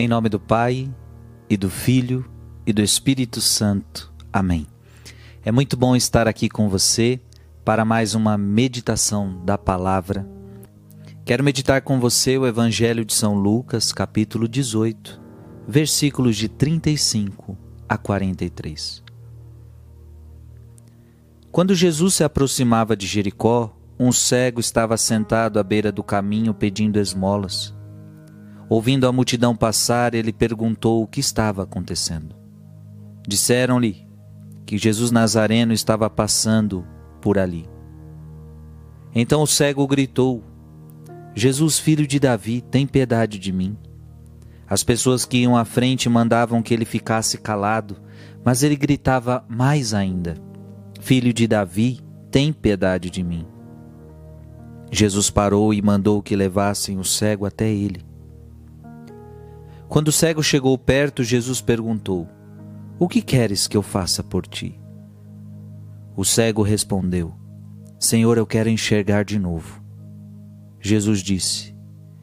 Em nome do Pai, e do Filho, e do Espírito Santo. Amém. É muito bom estar aqui com você para mais uma meditação da palavra. Quero meditar com você o Evangelho de São Lucas, capítulo 18, versículos de 35 a 43. Quando Jesus se aproximava de Jericó, um cego estava sentado à beira do caminho pedindo esmolas. Ouvindo a multidão passar, ele perguntou o que estava acontecendo. Disseram-lhe que Jesus Nazareno estava passando por ali. Então o cego gritou: Jesus, filho de Davi, tem piedade de mim. As pessoas que iam à frente mandavam que ele ficasse calado, mas ele gritava mais ainda: Filho de Davi, tem piedade de mim. Jesus parou e mandou que levassem o cego até ele. Quando o cego chegou perto, Jesus perguntou: O que queres que eu faça por ti? O cego respondeu: Senhor, eu quero enxergar de novo. Jesus disse: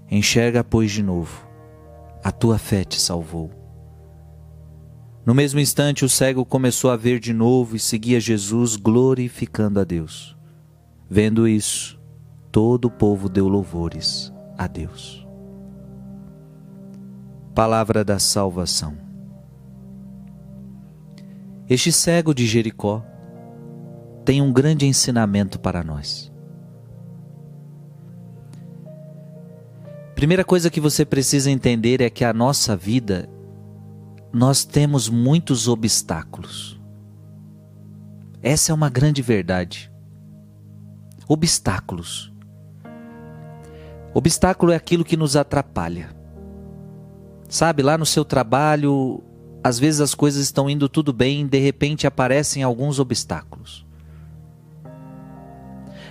Enxerga, pois, de novo. A tua fé te salvou. No mesmo instante, o cego começou a ver de novo e seguia Jesus, glorificando a Deus. Vendo isso, todo o povo deu louvores a Deus. Palavra da salvação. Este cego de Jericó tem um grande ensinamento para nós. Primeira coisa que você precisa entender é que a nossa vida nós temos muitos obstáculos. Essa é uma grande verdade. Obstáculos. Obstáculo é aquilo que nos atrapalha. Sabe, lá no seu trabalho, às vezes as coisas estão indo tudo bem, de repente aparecem alguns obstáculos.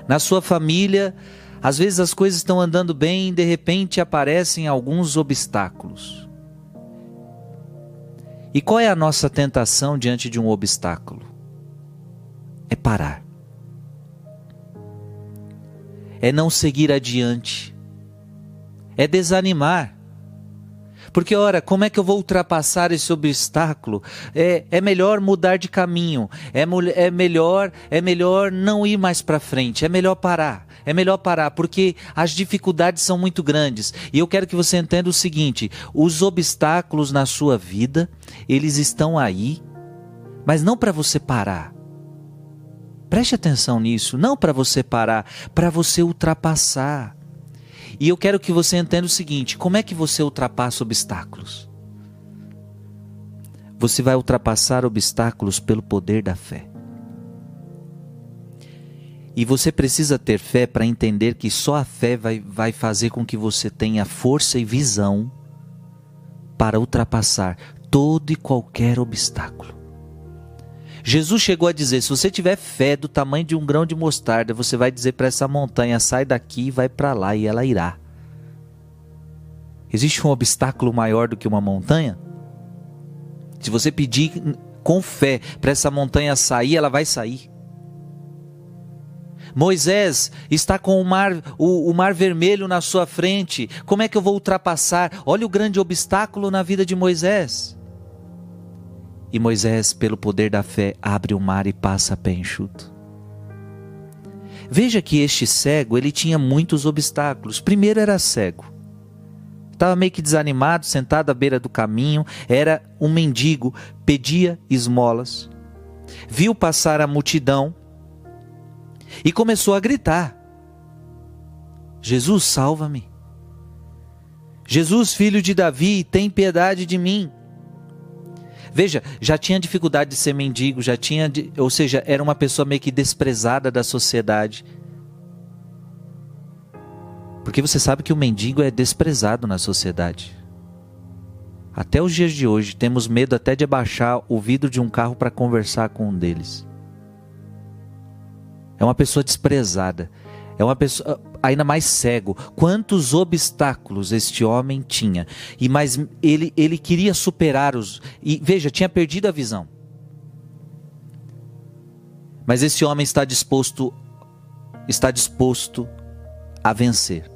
Na sua família, às vezes as coisas estão andando bem, de repente aparecem alguns obstáculos. E qual é a nossa tentação diante de um obstáculo? É parar. É não seguir adiante. É desanimar. Porque, ora, como é que eu vou ultrapassar esse obstáculo? É, é melhor mudar de caminho. É, é melhor é melhor não ir mais para frente. É melhor parar. É melhor parar, porque as dificuldades são muito grandes. E eu quero que você entenda o seguinte: os obstáculos na sua vida, eles estão aí, mas não para você parar. Preste atenção nisso, não para você parar, para você ultrapassar. E eu quero que você entenda o seguinte: como é que você ultrapassa obstáculos? Você vai ultrapassar obstáculos pelo poder da fé. E você precisa ter fé para entender que só a fé vai, vai fazer com que você tenha força e visão para ultrapassar todo e qualquer obstáculo. Jesus chegou a dizer: se você tiver fé do tamanho de um grão de mostarda, você vai dizer para essa montanha: sai daqui e vai para lá, e ela irá. Existe um obstáculo maior do que uma montanha? Se você pedir com fé para essa montanha sair, ela vai sair. Moisés está com o mar, o, o, mar vermelho na sua frente. Como é que eu vou ultrapassar? Olha o grande obstáculo na vida de Moisés. E Moisés, pelo poder da fé, abre o mar e passa a pé enxuto. Veja que este cego, ele tinha muitos obstáculos. Primeiro era cego. Estava meio que desanimado, sentado à beira do caminho, era um mendigo, pedia esmolas. Viu passar a multidão e começou a gritar: Jesus, salva-me. Jesus, filho de Davi, tem piedade de mim. Veja, já tinha dificuldade de ser mendigo, já tinha, ou seja, era uma pessoa meio que desprezada da sociedade. Porque você sabe que o mendigo é desprezado na sociedade. Até os dias de hoje, temos medo até de abaixar o vidro de um carro para conversar com um deles. É uma pessoa desprezada. É uma pessoa ainda mais cego. Quantos obstáculos este homem tinha. E mas ele ele queria superar os e veja, tinha perdido a visão. Mas esse homem está disposto está disposto a vencer.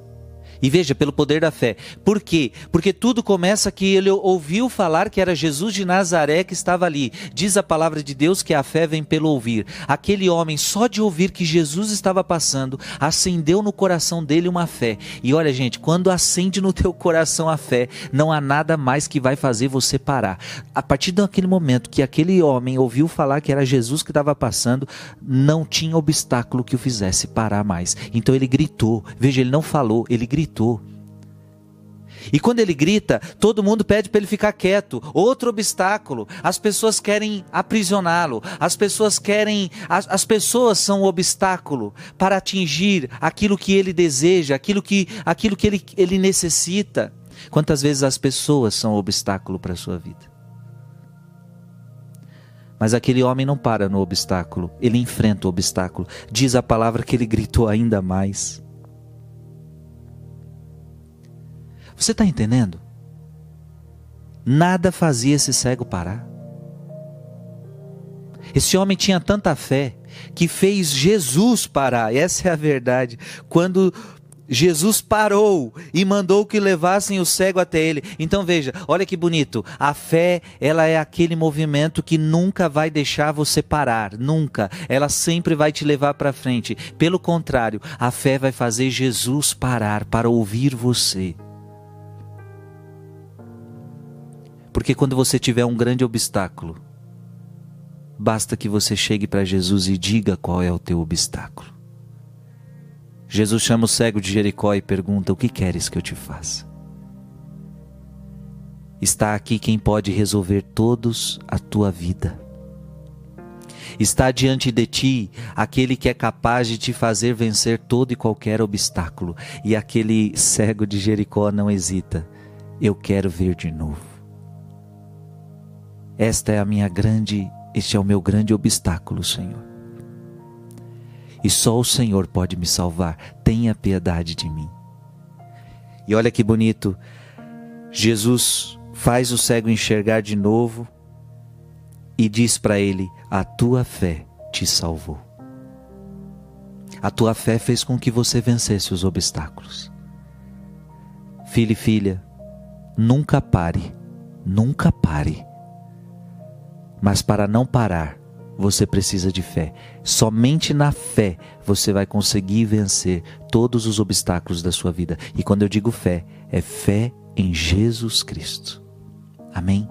E veja, pelo poder da fé. Por quê? Porque tudo começa que ele ouviu falar que era Jesus de Nazaré que estava ali. Diz a palavra de Deus que a fé vem pelo ouvir. Aquele homem, só de ouvir que Jesus estava passando, acendeu no coração dele uma fé. E olha, gente, quando acende no teu coração a fé, não há nada mais que vai fazer você parar. A partir daquele momento que aquele homem ouviu falar que era Jesus que estava passando, não tinha obstáculo que o fizesse parar mais. Então ele gritou. Veja, ele não falou, ele gritou gritou. E quando ele grita, todo mundo pede para ele ficar quieto. Outro obstáculo. As pessoas querem aprisioná-lo. As pessoas querem. As, as, pessoas são o obstáculo para atingir aquilo que ele deseja, aquilo que, aquilo que ele, ele necessita. Quantas vezes as pessoas são o obstáculo para a sua vida? Mas aquele homem não para no obstáculo, ele enfrenta o obstáculo. Diz a palavra que ele gritou ainda mais. Você está entendendo? Nada fazia esse cego parar. Esse homem tinha tanta fé que fez Jesus parar. Essa é a verdade. Quando Jesus parou e mandou que levassem o cego até ele. Então veja, olha que bonito. A fé, ela é aquele movimento que nunca vai deixar você parar, nunca. Ela sempre vai te levar para frente. Pelo contrário, a fé vai fazer Jesus parar para ouvir você. Porque quando você tiver um grande obstáculo, basta que você chegue para Jesus e diga qual é o teu obstáculo. Jesus chama o cego de Jericó e pergunta: O que queres que eu te faça? Está aqui quem pode resolver todos a tua vida. Está diante de ti aquele que é capaz de te fazer vencer todo e qualquer obstáculo. E aquele cego de Jericó não hesita. Eu quero ver de novo. Esta é a minha grande, este é o meu grande obstáculo, Senhor. E só o Senhor pode me salvar. Tenha piedade de mim. E olha que bonito. Jesus faz o cego enxergar de novo e diz para ele: A tua fé te salvou. A tua fé fez com que você vencesse os obstáculos. Filho e filha, nunca pare, nunca pare mas para não parar, você precisa de fé. Somente na fé você vai conseguir vencer todos os obstáculos da sua vida. E quando eu digo fé, é fé em Jesus Cristo. Amém?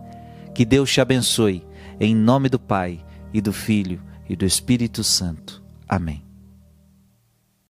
Que Deus te abençoe. Em nome do Pai, e do Filho, e do Espírito Santo. Amém.